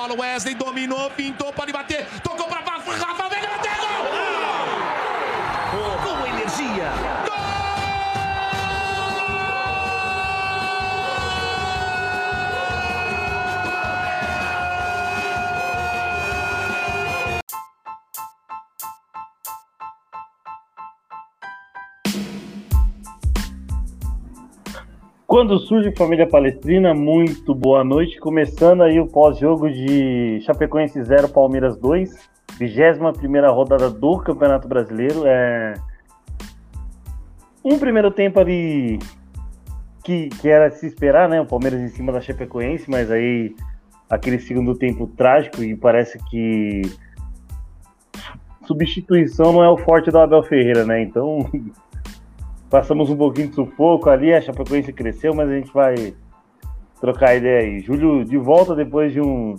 Bola, Wesley dominou, pintou, pode bater, tocou pra Rafa Veiga, bateu gol! Com energia. Quando surge Família Palestrina, muito boa noite. Começando aí o pós-jogo de Chapecoense 0, Palmeiras 2, 21 rodada do Campeonato Brasileiro. É um primeiro tempo ali que, que era se esperar, né? O Palmeiras em cima da Chapecoense, mas aí aquele segundo tempo trágico e parece que substituição não é o forte do Abel Ferreira, né? Então Passamos um pouquinho de sufoco ali, a Chapecoense cresceu, mas a gente vai trocar ideia aí. Júlio de volta depois de um,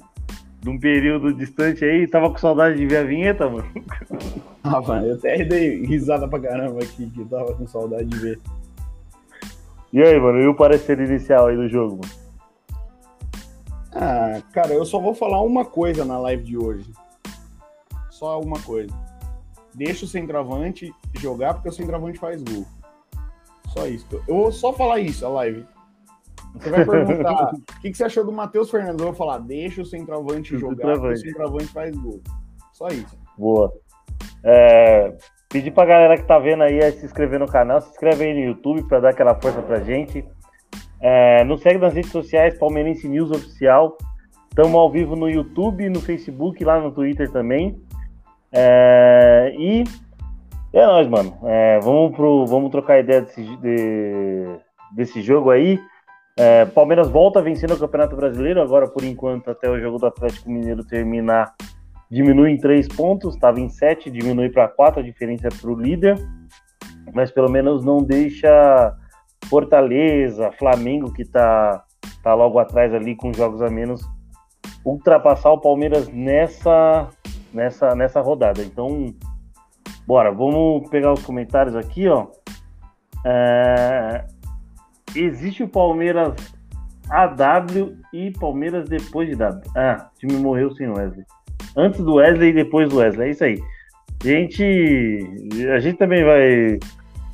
de um período distante aí, tava com saudade de ver a vinheta, mano. Ah, mano, eu até dei risada pra caramba aqui, que eu tava com saudade de ver. E aí, mano, e o parecer inicial aí do jogo, mano? Ah, cara, eu só vou falar uma coisa na live de hoje. Só uma coisa. Deixa o centroavante jogar, porque o centroavante faz gol. Só isso. Eu vou só falar isso, a live. Você vai perguntar o que, que, você achou do Matheus Fernandes? Eu vou falar, deixa o centroavante jogar, o centroavante faz gol. Só isso. Boa. É, pedir pra galera que tá vendo aí se inscrever no canal, se inscreve aí no YouTube para dar aquela força pra gente. É, nos segue nas redes sociais, Palmeirense News Oficial. Estamos ao vivo no YouTube, no Facebook, lá no Twitter também. É, e é nóis, mano. É, vamos, pro, vamos trocar ideia desse, de, desse jogo aí. É, Palmeiras volta vencendo o Campeonato Brasileiro, agora por enquanto, até o jogo do Atlético Mineiro terminar, diminui em três pontos, estava em sete, diminui para quatro, a diferença é para o líder, mas pelo menos não deixa Fortaleza, Flamengo, que está tá logo atrás ali com jogos a menos, ultrapassar o Palmeiras nessa, nessa, nessa rodada. Então, Bora, vamos pegar os comentários aqui, ó. É... Existe o Palmeiras AW e Palmeiras depois de W. Ah, o time morreu sem Wesley. Antes do Wesley e depois do Wesley. É isso aí. Gente, a gente também vai,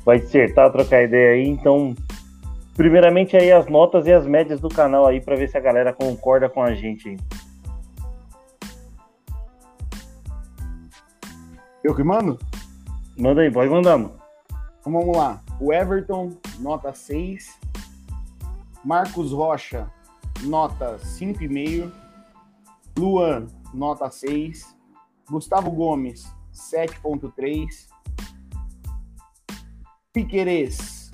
vai dissertar, trocar ideia aí. Então, primeiramente aí as notas e as médias do canal aí para ver se a galera concorda com a gente aí. Eu que mando? Manda aí, pode mandar, mano. Então vamos lá. O Everton, nota 6. Marcos Rocha, nota 5,5. Luan, nota 6. Gustavo Gomes, 7,3. Piquerez,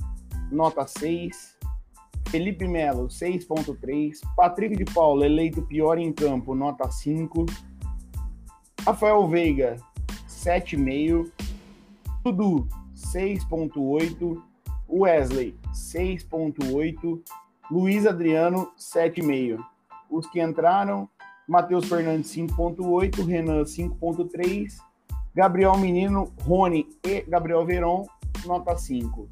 nota 6. Felipe Melo, 6,3. Patrick de Paula, eleito pior em campo, nota 5. Rafael Veiga, 7,5. Dudu, 6.8. Wesley, 6.8. Luiz Adriano, 7,5. Os que entraram, Matheus Fernandes, 5.8. Renan, 5.3. Gabriel Menino, Rony e Gabriel Veron, nota 5.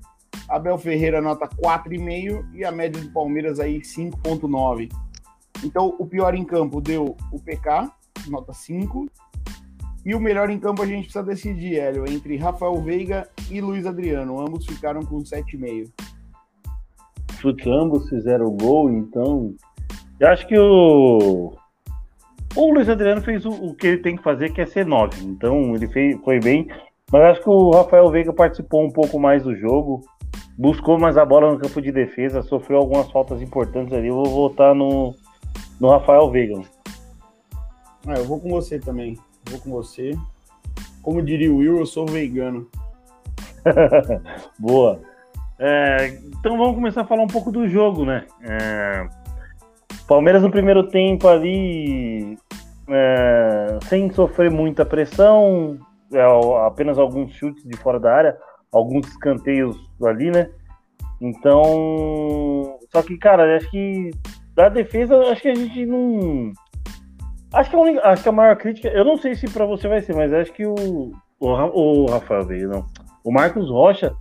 Abel Ferreira, nota 4,5. E a média do Palmeiras aí, 5.9. Então, o pior em campo deu o PK, nota 5. E o melhor em campo a gente precisa decidir, Hélio, entre Rafael Veiga e Luiz Adriano. Ambos ficaram com 7,5. Putz, ambos fizeram gol, então. Eu acho que o. O Luiz Adriano fez o, o, que ele tem que fazer, que é ser 9. Então ele fez, foi bem. Mas acho que o Rafael Veiga participou um pouco mais do jogo. Buscou mais a bola no campo de defesa, sofreu algumas faltas importantes ali. Eu vou votar no, no Rafael Veiga. Ah, eu vou com você também vou com você. Como diria o Will, eu sou vegano. Boa. É, então vamos começar a falar um pouco do jogo, né? É, Palmeiras no primeiro tempo ali, é, sem sofrer muita pressão, é, apenas alguns chutes de fora da área, alguns escanteios ali, né? Então, só que, cara, acho que da defesa, acho que a gente não Acho que, a única, acho que a maior crítica, eu não sei se para você vai ser, mas acho que o, o, o Rafael veio, não. O Marcos Rocha,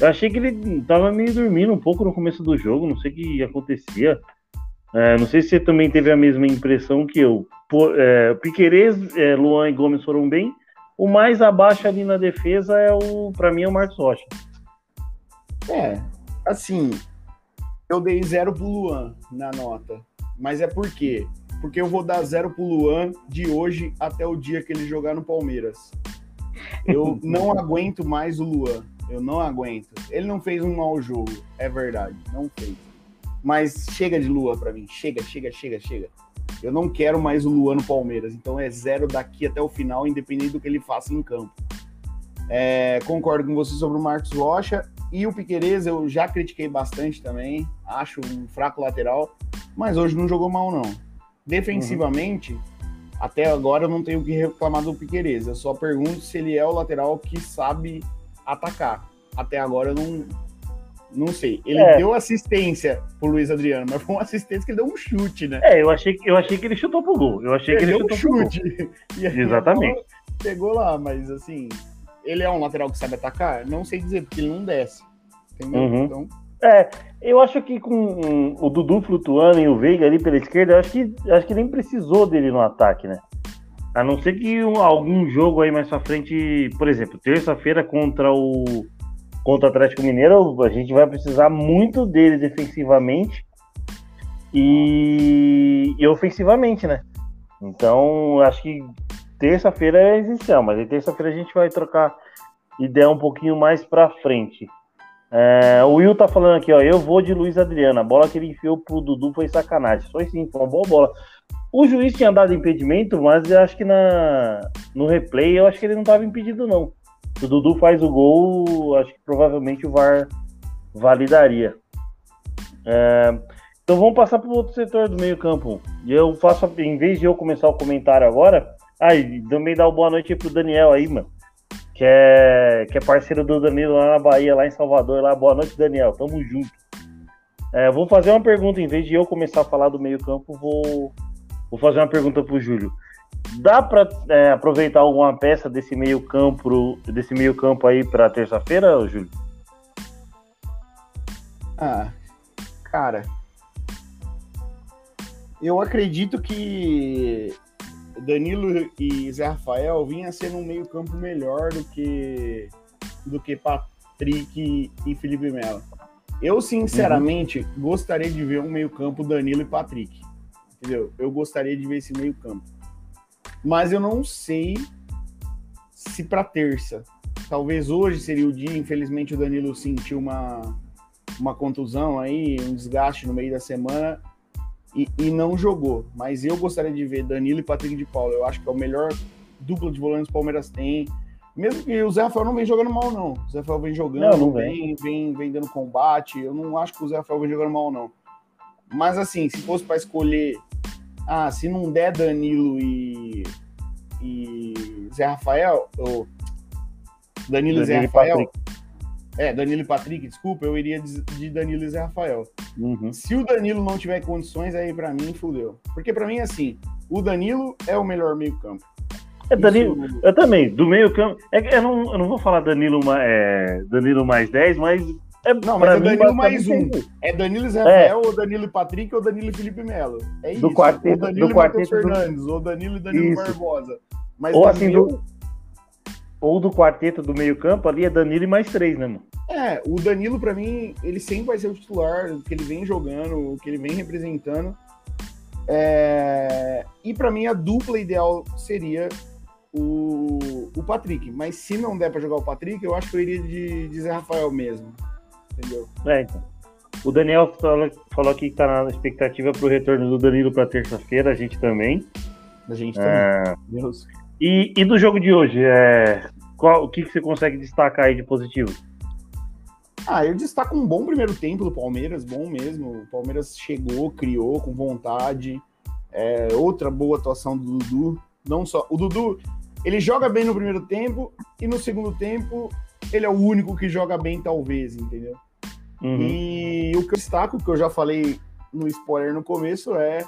eu achei que ele tava meio dormindo um pouco no começo do jogo, não sei o que acontecia. É, não sei se você também teve a mesma impressão que eu. Por, é, Piquerez, é, Luan e Gomes foram bem. O mais abaixo ali na defesa é o, para mim, é o Marcos Rocha. É, assim, eu dei zero pro Luan na nota. Mas é por quê? Porque eu vou dar zero pro Luan de hoje até o dia que ele jogar no Palmeiras. Eu não aguento mais o Luan. Eu não aguento. Ele não fez um mau jogo, é verdade, não fez. Mas chega de Lua para mim, chega, chega, chega, chega. Eu não quero mais o Luan no Palmeiras, então é zero daqui até o final, independente do que ele faça em campo. É, concordo com você sobre o Marcos Rocha e o Piquerez eu já critiquei bastante também, acho um fraco lateral, mas hoje não jogou mal não. Defensivamente, uhum. até agora eu não tenho o que reclamar do Piquerez, eu só pergunto se ele é o lateral que sabe atacar. Até agora eu não, não sei. Ele é. deu assistência pro Luiz Adriano, mas foi uma assistência que ele deu um chute, né? É, eu achei, eu achei que ele chutou pro gol. Eu achei ele que ele chutou um chute. Exatamente. Pegou lá, mas assim, ele é um lateral que sabe atacar? Não sei dizer, porque ele não desce. Entendeu? Uhum. Então. É, eu acho que com o Dudu flutuando e o Veiga ali pela esquerda, acho que, acho que nem precisou dele no ataque, né? A não ser que um, algum jogo aí mais pra frente, por exemplo, terça-feira contra o contra o Atlético Mineiro, a gente vai precisar muito dele defensivamente e, e ofensivamente, né? Então, acho que terça-feira é essencial, mas terça-feira a gente vai trocar ideia um pouquinho mais pra frente. É, o Will tá falando aqui, ó. Eu vou de Luiz Adriano. A bola que ele enfiou pro Dudu foi sacanagem. Foi sim, foi uma boa bola. O juiz tinha dado impedimento, mas eu acho que na, no replay eu acho que ele não estava impedido, não. Se o Dudu faz o gol, acho que provavelmente o VAR validaria. É, então vamos passar para o outro setor do meio-campo. Eu faço, em vez de eu começar o comentário agora, aí também dá uma boa noite aí pro Daniel aí, mano. Que é, que é parceiro do Danilo lá na Bahia, lá em Salvador. Lá. Boa noite, Daniel. Tamo junto. É, vou fazer uma pergunta, em vez de eu começar a falar do meio-campo, vou, Vou fazer uma pergunta para o Júlio. Dá para é, aproveitar alguma peça desse meio campo, desse meio campo aí para terça-feira, Júlio? Ah, cara, eu acredito que Danilo e Zé Rafael vinham sendo um meio campo melhor do que do que Patrick e Felipe Melo. Eu sinceramente uhum. gostaria de ver um meio campo Danilo e Patrick entendeu? Eu gostaria de ver esse meio campo. Mas eu não sei se para terça. Talvez hoje seria o dia, infelizmente o Danilo sentiu uma, uma contusão aí, um desgaste no meio da semana e, e não jogou. Mas eu gostaria de ver Danilo e Patrick de Paulo. Eu acho que é o melhor duplo de volantes que o Palmeiras tem. Mesmo que o Zé Rafael não vem jogando mal, não. O Zé Rafael vem jogando, não, não vem. Vem, vem dando combate. Eu não acho que o Zé Rafael vem jogando mal, não. Mas assim, se fosse para escolher ah, se não der Danilo e, e Zé Rafael, ou Danilo, Danilo e Zé Rafael. É, Danilo e Patrick, desculpa, eu iria de Danilo e Zé Rafael. Uhum. Se o Danilo não tiver condições, aí para mim fudeu. Porque para mim, assim, o Danilo é o melhor meio-campo. É, Danilo, Isso... eu também, do meio-campo. É, eu, não, eu não vou falar Danilo, é, Danilo mais 10, mas é, não, mas é Danilo mais um. É Danilo e Zé Rafael, é. ou Danilo e Patrick, ou Danilo e Felipe Melo. É isso. Do quarteto, ou Danilo do e Matheus Fernandes, ou Danilo e Danilo isso. Barbosa. Mas ou assim, do... ou do quarteto do meio campo, ali é Danilo e mais três, né, mano? É, o Danilo, para mim, ele sempre vai ser o titular, o que ele vem jogando, o que ele vem representando. É... E para mim, a dupla ideal seria o, o Patrick. Mas se não der para jogar o Patrick, eu acho que eu iria de, de Zé Rafael mesmo entendeu? É, então. O Daniel falou, falou aqui que tá na expectativa pro retorno do Danilo para terça-feira, a gente também. A gente também. É... Deus. E, e do jogo de hoje, é... Qual, o que, que você consegue destacar aí de positivo? Ah, eu destaco um bom primeiro tempo do Palmeiras, bom mesmo. O Palmeiras chegou, criou com vontade. É, outra boa atuação do Dudu. Não só. O Dudu, ele joga bem no primeiro tempo e no segundo tempo ele é o único que joga bem, talvez, entendeu? Uhum. E o que eu destaco, que eu já falei no spoiler no começo, é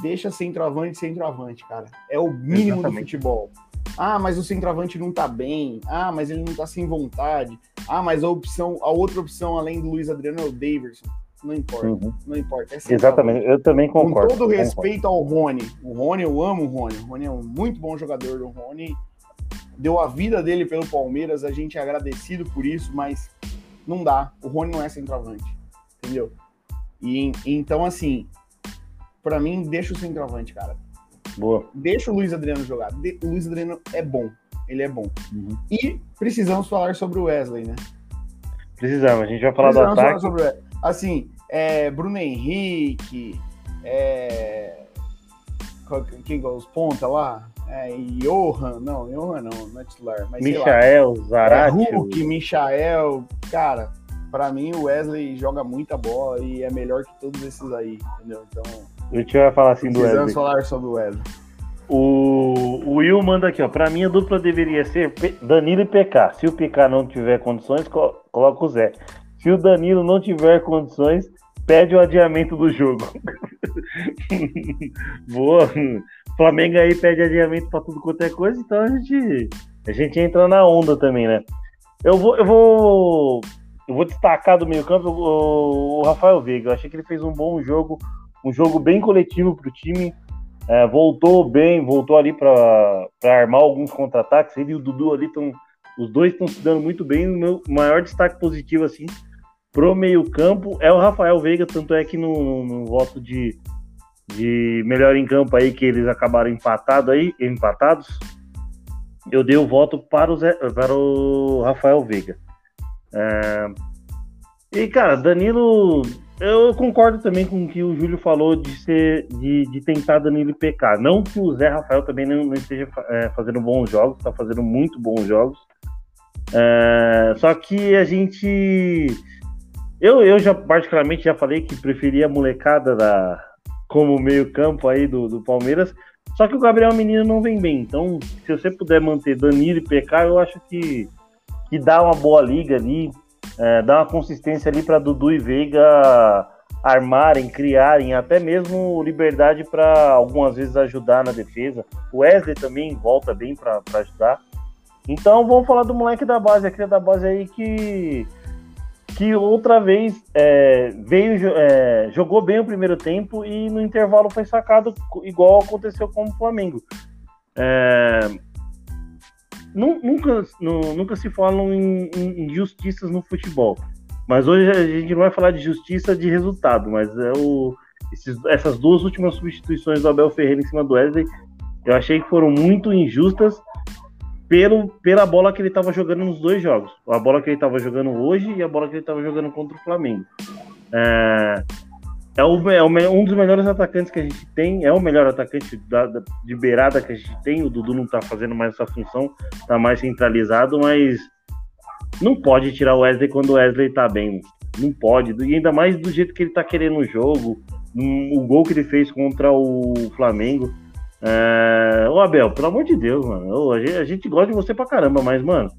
deixa centroavante centroavante, cara. É o mínimo Exatamente. do futebol. Ah, mas o centroavante não tá bem. Ah, mas ele não tá sem vontade. Ah, mas a opção, a outra opção além do Luiz Adriano é o Daverson. não importa. Uhum. Não importa. É Exatamente, eu também concordo. Com todo concordo. respeito ao Rony. O Rony, eu amo o Rony. O Rony é um muito bom jogador. O Rony deu a vida dele pelo Palmeiras, a gente é agradecido por isso, mas não dá. O Rony não é centroavante. Entendeu? E então, assim, para mim, deixa o centroavante, cara. Boa. Deixa o Luiz Adriano jogar. O Luiz Adriano é bom. Ele é bom. Uhum. E precisamos falar sobre o Wesley, né? Precisamos, a gente vai falar precisamos do ataque. Falar sobre, assim, é, Bruno Henrique, é, quem os ponta lá? É, Johan, não, Johan não, não é titular. Mas, Michael, Zarate. É, Hulk, Michael, cara, para mim o Wesley joga muita bola e é melhor que todos esses aí, entendeu? Então. A gente vai falar assim do Wesley. falar sobre o Wesley. O, o Will manda aqui, ó. Pra mim a dupla deveria ser Danilo e PK. Se o PK não tiver condições, coloca o Zé. Se o Danilo não tiver condições, pede o adiamento do jogo. Boa. Flamengo aí pede adiamento para tudo quanto é coisa, então a gente, a gente entra na onda também, né? Eu vou, eu vou, eu vou destacar do meio campo o, o Rafael Veiga. Eu achei que ele fez um bom jogo, um jogo bem coletivo para o time. É, voltou bem, voltou ali para armar alguns contra-ataques. Ele e o Dudu ali estão. Os dois estão se dando muito bem. O meu maior destaque positivo, assim, pro meio-campo é o Rafael Veiga, tanto é que no, no, voto de, de melhor em campo aí, que eles acabaram empatado aí, empatados, eu dei o voto para o, Zé, para o Rafael Veiga. É... E, cara, Danilo, eu concordo também com o que o Júlio falou de ser de, de tentar Danilo PK. Não que o Zé Rafael também não, não esteja é, fazendo bons jogos, está fazendo muito bons jogos. É, só que a gente. Eu, eu já particularmente já falei que preferia a molecada da, como meio-campo aí do, do Palmeiras. Só que o Gabriel Menino não vem bem. Então, se você puder manter Danilo e PK, eu acho que, que dá uma boa liga ali é, dar uma consistência ali para Dudu e Veiga armarem, criarem, até mesmo liberdade para algumas vezes ajudar na defesa. O Wesley também volta bem para ajudar. Então vamos falar do moleque da base, aquele da base aí que que outra vez é, veio é, jogou bem o primeiro tempo e no intervalo foi sacado igual aconteceu com o Flamengo. É, nunca, nunca se falam em, em injustiças no futebol. Mas hoje a gente não vai falar de justiça de resultado, mas é o, esses, essas duas últimas substituições do Abel Ferreira em cima do Wesley, eu achei que foram muito injustas pelo, pela bola que ele estava jogando nos dois jogos. A bola que ele estava jogando hoje e a bola que ele estava jogando contra o Flamengo. É, é, o, é um dos melhores atacantes que a gente tem, é o melhor atacante da, da, de beirada que a gente tem. O Dudu não tá fazendo mais essa função, tá mais centralizado, mas não pode tirar o Wesley quando o Wesley tá bem. Não pode, e ainda mais do jeito que ele tá querendo o jogo, o gol que ele fez contra o Flamengo. É... Ô Abel, pelo amor de Deus, mano. a, gente, a gente gosta de você pra caramba, mas, mano,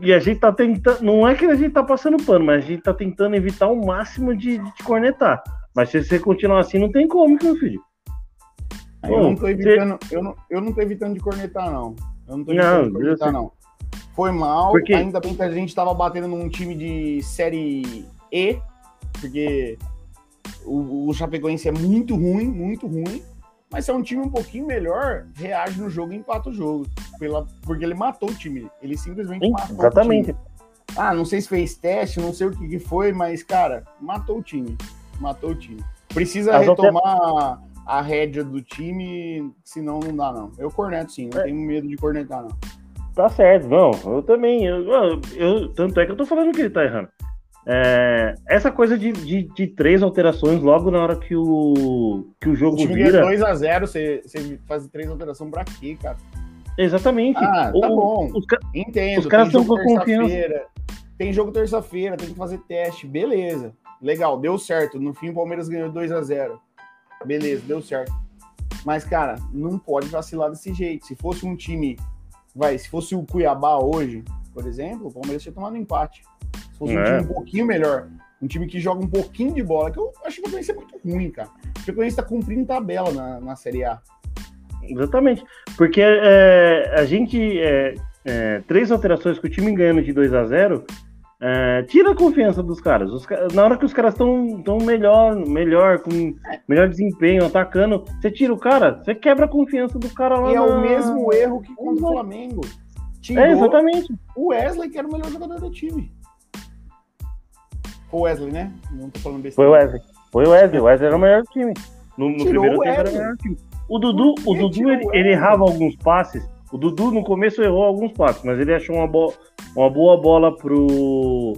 e a gente tá tentando. Não é que a gente tá passando pano, mas a gente tá tentando evitar o máximo de, de te cornetar. Mas se você continuar assim, não tem como, meu filho. Eu, não tô evitando, você... eu, não, eu não tô evitando de cornetar, não. Eu não tô evitando não, de cornetar, não. Foi mal, porque... ainda bem que a gente tava batendo num time de série E, porque o, o Chapecoense é muito ruim, muito ruim. Mas se é um time um pouquinho melhor, reage no jogo e empata o jogo. Pela, porque ele matou o time. Ele simplesmente Sim, matou exatamente. o time. Ah, não sei se fez teste, não sei o que, que foi, mas, cara, matou o time. Matou o time. Precisa As retomar a, rédea do time, senão não dá, não. Eu corneto sim, não é. tenho medo de cornetar, não. Tá certo, não. Eu também. Eu, eu, eu, tanto é que eu tô falando que ele tá errando. É, essa coisa de, de, de, três alterações logo na hora que o, que o jogo o time vira... 2x0, você, você faz três alterações pra quê, cara? Exatamente. Ah, tá o, bom. Os, Entendo. Os caras estão com confiança. Tem jogo terça-feira, tem que fazer teste. Beleza. Legal, deu certo. No fim, o Palmeiras ganhou 2 a 0 Beleza, deu certo. Mas, cara, não pode vacilar desse jeito. Se fosse um time. Vai, se fosse o Cuiabá hoje, por exemplo, o Palmeiras tinha tomado um empate fosse um é. time um pouquinho melhor, um time que joga um pouquinho de bola, que eu acho que o Chapecoense é muito ruim, cara. O Chapecoense tá cumprindo tabela na, na Série A. Exatamente. Porque é, a gente. É, é, três alterações com o time ganhando de 2 a 0 É, tira a confiança dos caras. Os, na hora que os caras estão tão melhor, melhor, com melhor desempenho, atacando, você tira o cara, você quebra a confiança do cara lá. E é na... o mesmo erro que contra o Flamengo. Tirou É, exatamente. o Wesley, que era o melhor jogador do time. O Wesley, né? Não tô falando Foi besteira. o Wesley. Foi o Wesley. O Wesley era o melhor time. No, no primeiro tempo era o melhor time. O Dudu, o que Dudu ele, ele errava alguns passes. O Dudu no começo errou alguns passes, mas ele achou uma, bo uma boa bola pro,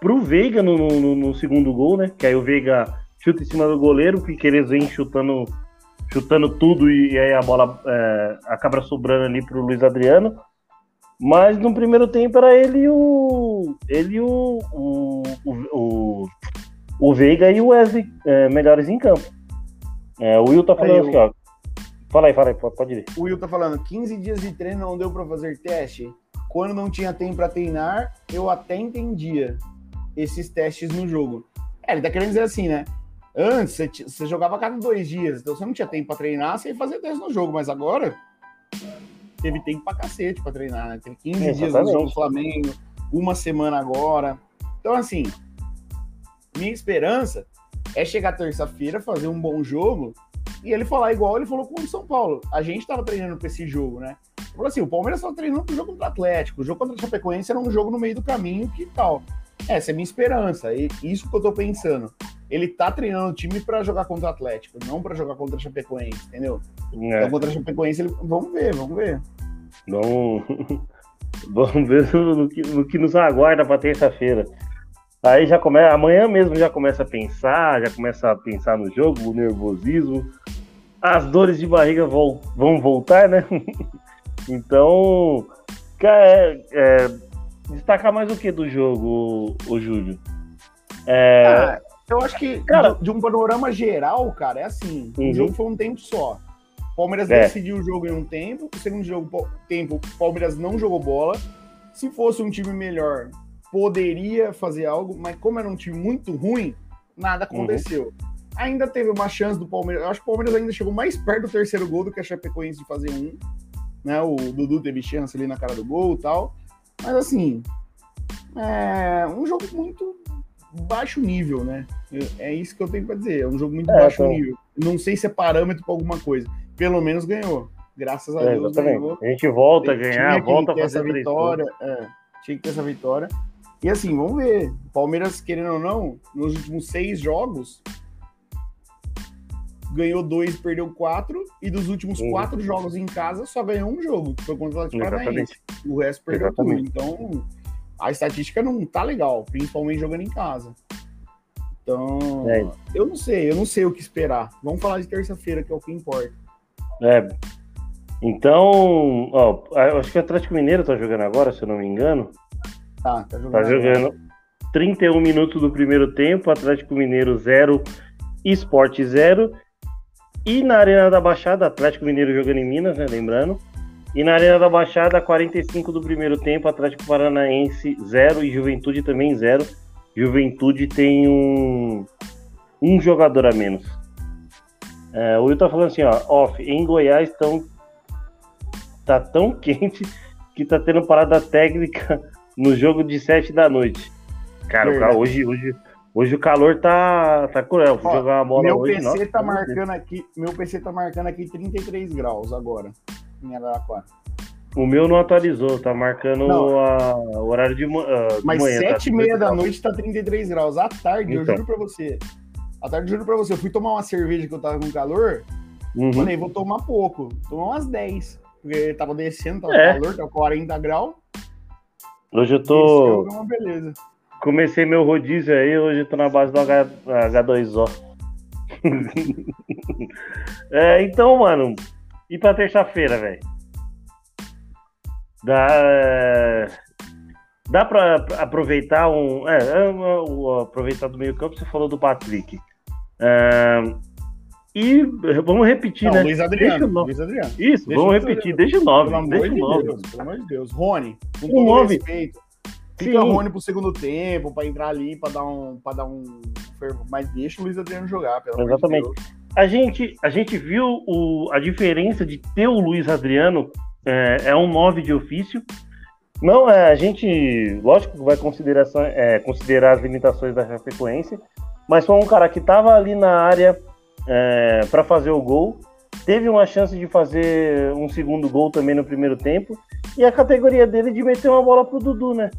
pro Veiga no, no- no segundo gol, né? Que aí o Veiga chuta em cima do goleiro, o Piqueires vem chutando, chutando tudo e, e aí a bola é, acaba sobrando ali pro Luiz Adriano. Mas no primeiro tempo era ele e o. Ele e o. O, o, o, Veiga e o Wesley é, melhores em campo. É, o Will tá falando assim, ó. Fala aí, fala aí, pode, ir. O Will tá falando, 15 dias de treino não deu pra fazer teste. Quando não tinha tempo pra treinar, eu até entendia esses testes no jogo. É, ele tá querendo dizer assim, né? Antes, você, jogava a cada dois dias, então você não tinha tempo pra treinar, você ia fazer teste no jogo, mas agora teve tempo pra cacete pra treinar, né? Teve 15 dias no jogo do Flamengo, uma semana agora. Então, assim, minha esperança é chegar terça-feira, fazer um bom jogo e ele falar igual ele falou com o São Paulo. A gente tava treinando pra esse jogo, né? Falou assim: o Palmeiras tava treinando pro jogo contra o Atlético. O jogo contra o Chapecoense era um jogo no meio do caminho, que tal? Essa é a minha esperança. E isso que eu tô pensando. Ele tá treinando o time pra jogar contra o Atlético, não pra jogar contra o Chapecoense, entendeu? É, Então contra o Chapecoense, ele... vamos ver, vamos ver. vamos, vamos ver no, que, no que nos aguarda pra terça-feira. Aí já começa, amanhã mesmo já começa a pensar, já começa a pensar no jogo, o nervosismo, as dores de barriga vol- vão voltar, né? então, cara, é, é, destacar mais o que do jogo, o, Júlio? É, Ah, eu acho que Cara- de, um panorama geral, cara, é assim: Uhum. o jogo foi um tempo só. O Palmeiras É. decidiu o jogo em um tempo, o segundo jogo, po- tempo, o Palmeiras não jogou bola. Se fosse um time melhor, poderia fazer algo, mas como era um time muito ruim, nada Uhum. aconteceu. Ainda teve uma chance do Palmeiras. Eu acho que o Palmeiras ainda chegou mais perto do terceiro gol do que a Chapecoense de fazer um. Né? O Dudu teve chance ali na cara do gol e tal. Mas assim, é um jogo muito baixo nível, né? É isso que eu tenho pra dizer. É um jogo muito É, baixo então. nível. Não sei se é parâmetro pra alguma coisa. Pelo menos ganhou. Graças a é, Deus exatamente. ganhou. A gente volta a ganhar, volta a fazer essa vitória. É, tinha que ter essa vitória. E assim, vamos ver. O Palmeiras, querendo ou não, nos últimos seis jogos, ganhou dois, perdeu quatro. E dos últimos Uhum. quatro jogos em casa, só ganhou um jogo, que foi contra o Atlético Paranaense. O resto perdeu Exatamente. tudo. Então, a estatística não tá legal, principalmente jogando em casa. Então, É. eu não sei, eu não sei o que esperar. Vamos falar de terça-feira, que é o que importa. É. Então, ó, acho que o Atlético Mineiro tá jogando agora, se eu não me engano. Tá, tá jogando. Tá agora. jogando 31 minutos do primeiro tempo, Atlético Mineiro 0, Esporte 0. E na Arena da Baixada, Atlético Mineiro jogando em Minas, né? Lembrando. E na Arena da Baixada, 45 do primeiro tempo, Atlético Paranaense 0 e Juventude também 0. Juventude tem um, um jogador a menos. É, o Will tá falando assim, ó, off, em Goiás estão tá tão quente que tá tendo parada técnica no jogo de 7 da noite. Cara, cara, hoje, hoje, hoje o calor tá, tá cruel. Fui Ó, jogar uma bola Meu hoje, PC nossa, tá de Deus. marcando aqui, meu PC tá marcando aqui 33 graus agora. Em Araraquara. O meu não atualizou, tá marcando Não. a- o horário de, ah, de Mas manhã. tá? sete e meia da noite tá 33 graus. À tarde, eu Então. juro pra você. À tarde, eu juro pra você. Eu fui tomar uma cerveja que eu tava com calor. Uhum. Falei, vou tomar pouco. Tomar umas 10. Porque tava descendo, tava É. calor, tava 40 graus. Hoje eu tô. uma beleza. Comecei meu rodízio aí, hoje eu tô na base do H, H2O. é, então, mano, e pra terça-feira, velho? Dá. Dá pra aproveitar um. É, é, o- aproveitar do meio campo, você falou do Patrick. É, e vamos repetir, Não, né? Luiz Adriano. o. Luiz Adriano. Isso, Deixa vamos o repetir. Deixa o 9. Pelo amor Deixa o de 9. Deus, pelo amor de Deus. Rony, com O todo nove. respeito. Fica Sim. Rony pro segundo tempo, pra entrar ali, pra dar um. Pra dar um. Mas deixa o Luiz Adriano jogar, pelo Exatamente. amor de Deus. A gente, a gente viu o, a diferença de ter o Luiz Adriano, é, é um 9 de ofício, Não, é, a gente, lógico vai considerar, é, considerar as limitações da Chapecoense, mas foi um cara que estava ali na área é, para fazer o gol, teve uma chance de fazer um segundo gol também no primeiro tempo, e a categoria dele de meter uma bola pro Dudu, né?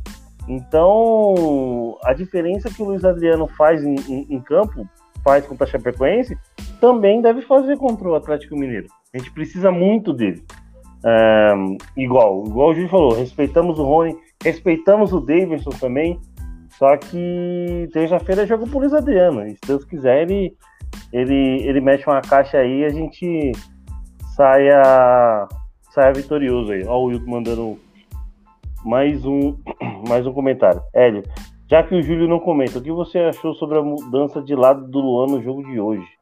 Então, a diferença que o Luiz Adriano faz em, em, em campo, faz contra a Chapecoense, também deve fazer contra o Atlético Mineiro. A gente precisa muito dele. É, igual, igual o Júlio falou, respeitamos o Rony, respeitamos o Davidson também, só que terça-feira é jogo pro Luiz Adriano. E se Deus quiser, ele, ele, ele mexe uma caixa aí e a gente saia, saia vitorioso aí. Ó, o Wilton mandando mais um, mais um comentário. Hélio, já que o Júlio não comenta, o que você achou sobre a mudança de lado do Luan no jogo de hoje?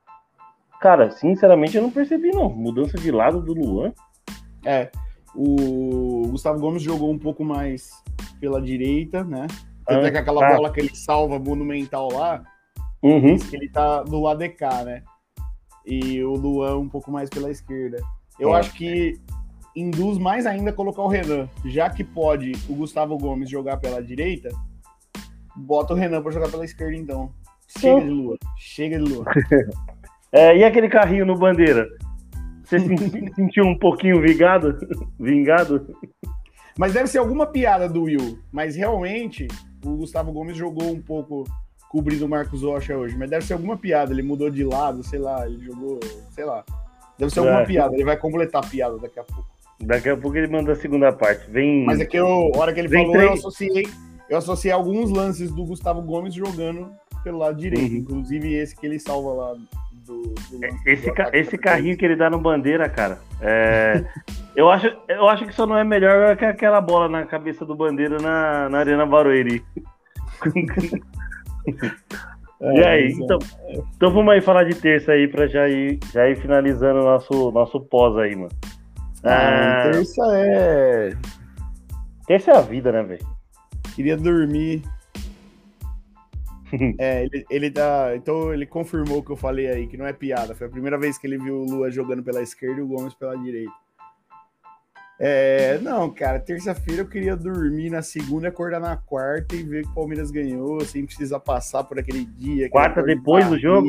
Cara, sinceramente eu não percebi não. Mudança de lado do Luan. É. O Gustavo Gomes jogou um pouco mais pela direita, né? Até ah, que aquela tá. bola que ele salva monumental lá, uhum. ele tá do lado de cá, né? E o Luan um pouco mais pela esquerda. Eu é. acho que induz mais ainda colocar o Renan. Já que pode o Gustavo Gomes jogar pela direita, bota o Renan para jogar pela esquerda, então. Chega de lua. Chega de lua. é, e aquele carrinho no bandeira? Você se sentiu um pouquinho vingado? vingado? Mas deve ser alguma piada do Will. Mas realmente, o Gustavo Gomes jogou um pouco cobrindo o Marcos Rocha hoje. Mas deve ser alguma piada. Ele mudou de lado, sei lá, ele jogou, sei lá. Deve ser alguma é. piada. Ele vai completar a piada daqui a pouco. Daqui a pouco ele manda a segunda parte. Vem. Mas é que eu, a hora que ele falou, eu associei, eu associei alguns lances do Gustavo Gomes jogando pelo lado direito, uhum. inclusive esse que ele salva lá do, do esse, ca esse carrinho que ele dá no bandeira, cara. É, eu, acho, eu acho que só não é melhor que aquela bola na cabeça do bandeira na, na Arena Barueri. É, e aí, então, então vamos aí falar de terça aí pra já ir, já ir finalizando o nosso, nosso pós aí, mano. Ah, ah, terça é. Terça é a vida, né, velho? Queria dormir. é, ele, ele tá. Então ele confirmou o que eu falei aí, que não é piada. Foi a primeira vez que ele viu o Lua jogando pela esquerda e o Gomes pela direita. É, não, cara, terça-feira eu queria dormir na segunda, acordar na quarta e ver que o Palmeiras ganhou, sem precisar passar por aquele dia. Quarta depois do jogo?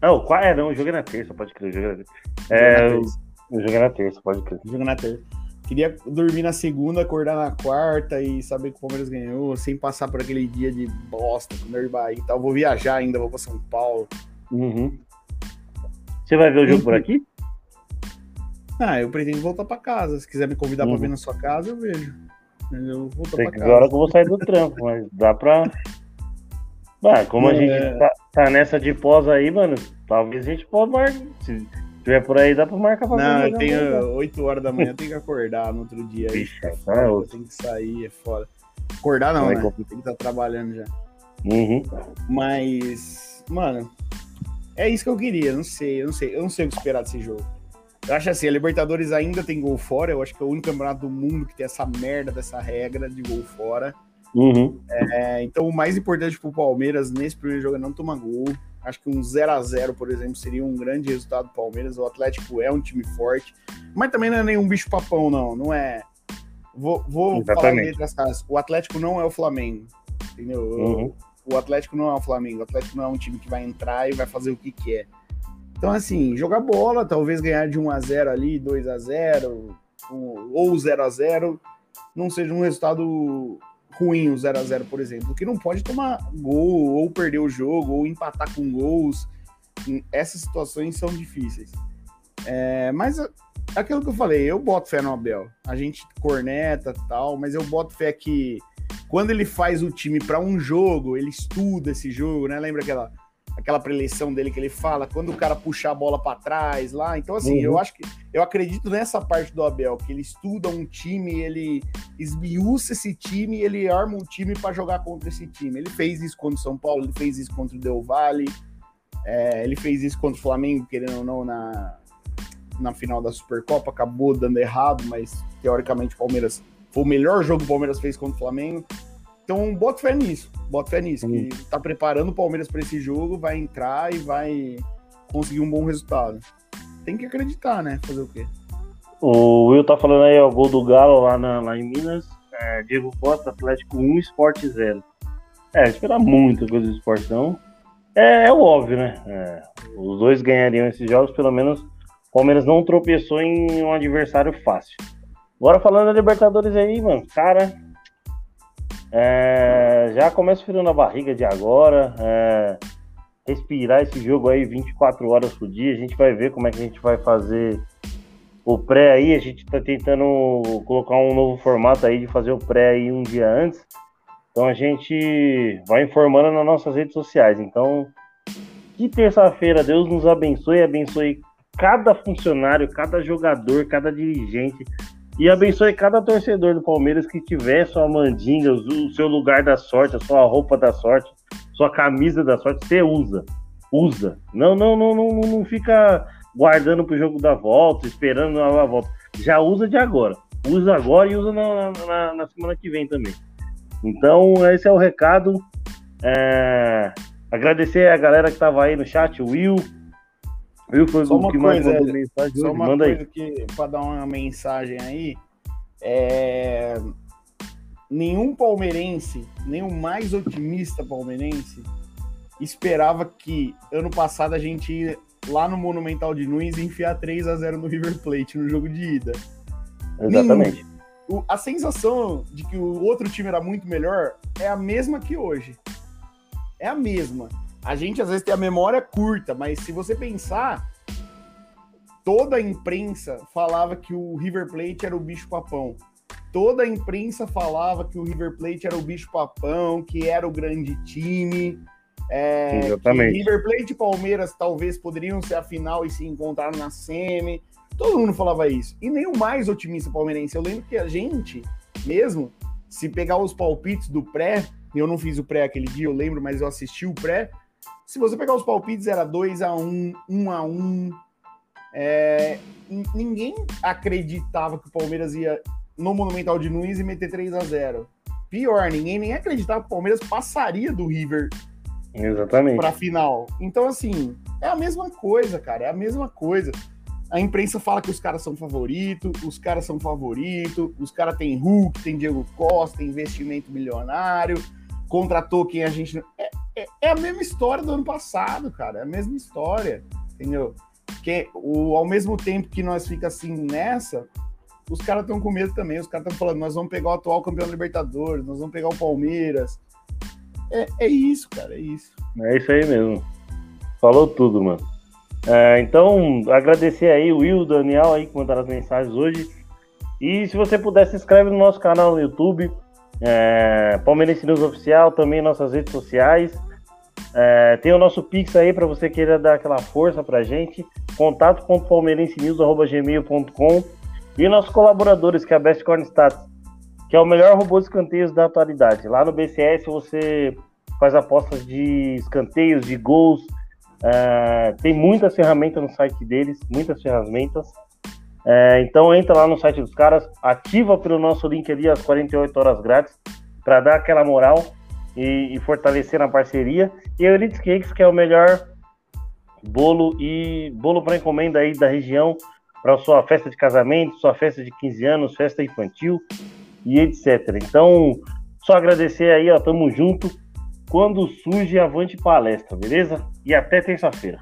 Não, qual é, não, o jogo é na terça, pode crer. O jogo é, é, é o jogo é na terça, pode crer. O jogo é na terça. Queria dormir na segunda, acordar na quarta e saber que o Palmeiras ganhou, sem passar por aquele dia de bosta com o Bahia e tal. Vou viajar ainda, vou pra São Paulo. Uhum. Você vai ver o jogo por aqui? Ah, eu pretendo voltar pra casa. Se quiser me convidar uhum. pra ver na sua casa, eu vejo. Eu vou pra casa. Agora que eu vou sair do trampo, mas dá pra. Ah, como é... a gente tá, tá, nessa de pós aí, mano, talvez a gente possa. Se tiver por aí, dá pra marcar pra Não, eu tenho 8 horas da manhã, eu tenho que acordar no outro dia. Aí, Ixi, é tem que sair, é foda. Acordar não, né? Tem que estar tá trabalhando já. Uhum. Mas, mano, é isso que eu queria. Não sei, eu não sei, eu não sei o que esperar desse jogo. Eu acho assim, a Libertadores ainda tem gol fora. Eu acho que é o único campeonato do mundo que tem essa merda dessa regra de gol fora. Uhum. É, então, o mais importante pro Palmeiras nesse primeiro jogo é não tomar gol. Acho que um 0 a 0 por exemplo, seria um grande resultado do Palmeiras. O Atlético é um time forte, mas também não é nenhum bicho papão, não. Não é. Vou, vou falar em letras caras. O Atlético não é o Flamengo, entendeu? Uhum. O Atlético não é o Flamengo. O Atlético não é um time que vai entrar e vai fazer o que quer. Então, assim, jogar bola, talvez ganhar de 1 a 0 ali, 2 a 0 ou 0 a 0 não seja um resultado ruim o 0 a 0 por exemplo, que não pode tomar gol ou perder o jogo ou empatar com gols. Essas situações são difíceis. É, mas aquilo que eu falei, eu boto fé no Abel. A gente corneta tal, mas eu boto fé que quando ele faz o time para um jogo, ele estuda esse jogo, né? Lembra aquela aquela preleição dele que ele fala, quando o cara puxar a bola para trás lá. Então, assim, uhum. eu acho que eu acredito nessa parte do Abel, que ele estuda um time, ele esmiuça esse time, ele arma um time para jogar contra esse time. Ele fez isso contra o São Paulo, ele fez isso contra o Del Valle, é, ele fez isso contra o Flamengo, querendo ou não, na, na final da Supercopa, acabou dando errado, mas teoricamente o Palmeiras foi o melhor jogo que o Palmeiras fez contra o Flamengo. Então, bota fé nisso. Bota fé nisso. Que tá preparando o Palmeiras para esse jogo, vai entrar e vai conseguir um bom resultado. Tem que acreditar, né? Fazer o quê? O Will tá falando aí, o gol do Galo lá, na, lá em Minas. É, Diego Costa, Atlético 1, Sport 0. É, esperar muita coisa do Sport não. É, é o óbvio, né? É, os dois ganhariam esses jogos, pelo menos o Palmeiras não tropeçou em um adversário fácil. Agora falando da Libertadores aí, mano, cara. É, já começa frio na barriga de agora. É, respirar esse jogo aí 24 horas por dia. A gente vai ver como é que a gente vai fazer o pré aí. A gente tá tentando colocar um novo formato aí de fazer o pré aí um dia antes. Então a gente vai informando nas nossas redes sociais. Então, que terça-feira Deus nos abençoe, abençoe cada funcionário, cada jogador, cada dirigente e abençoe cada torcedor do Palmeiras que tiver sua mandinga, o seu lugar da sorte, a sua roupa da sorte, sua camisa da sorte, você usa. Usa. Não, não, não, não, não fica guardando pro jogo da volta, esperando a volta. Já usa de agora. Usa agora e usa na, na, na semana que vem também. Então, esse é o recado. É... Agradecer a galera que estava aí no chat, o Will. O Will foi só o que mais mandou mensagem Só uma Manda coisa aí. que, para dar uma mensagem aí, é... nenhum palmeirense, nenhum mais otimista palmeirense, esperava que ano passado a gente ia lá no Monumental de Nunes e enfiar 3 a 0 no River Plate no jogo de ida. Exatamente. O, a sensação de que o outro time era muito melhor é a mesma que hoje. É a mesma. A gente às vezes tem a memória curta, mas se você pensar, toda a imprensa falava que o River Plate era o bicho papão. Toda a imprensa falava que o River Plate era o bicho papão, que era o grande time. É, Exatamente. River Plate e Palmeiras talvez poderiam ser a final e se encontrar na semi. Todo mundo falava isso. E nem o mais otimista palmeirense. Eu lembro que a gente, mesmo, se pegar os palpites do pré, eu não fiz o pré aquele dia, eu lembro, mas eu assisti o pré. Se você pegar os palpites, era 2 a 1 1 a 1 é, Ninguém acreditava que o Palmeiras ia no Monumental de Nunes e meter 3 a 0 Pior, ninguém nem acreditava que o Palmeiras passaria do River Exatamente. para final. Então, assim, é a mesma coisa, cara, é a mesma coisa. A imprensa fala que os caras são favoritos, os caras são favoritos, os caras têm Hulk, tem Diego Costa, tem investimento milionário, contratou quem a gente. É, é, a mesma história do ano passado, cara. É a mesma história. Entendeu? Que o, ao mesmo tempo que nós fica assim nessa, os caras estão com medo também. Os caras estão falando, nós vamos pegar o atual campeão Libertadores, nós vamos pegar o Palmeiras. É, é isso, cara, é isso. É isso aí mesmo. Falou tudo, mano. É, então, agradecer aí o Will, o Daniel aí que mandaram as mensagens hoje. E se você puder, se inscreve no nosso canal no YouTube, é, Palmeirense News Oficial, também nossas redes sociais. É, tem o nosso Pix aí para você queira dar aquela força pra gente. contato.palmeirensenews.gmail.com E nossos colaboradores, que é a Best Corn que é o melhor robô de escanteios da atualidade. Lá no BCS você faz apostas de escanteios, de gols, é, tem muitas ferramentas no site deles, muitas ferramentas. É, então entra lá no site dos caras, ativa pelo nosso link ali as 48 horas grátis para dar aquela moral e, e, fortalecer na parceria. E a Elites Cakes, que é o melhor bolo e bolo para encomenda aí da região para sua festa de casamento, sua festa de 15 anos, festa infantil e etc. Então, só agradecer aí, ó, tamo junto. Quando surge, avante palestra, beleza? E até terça-feira.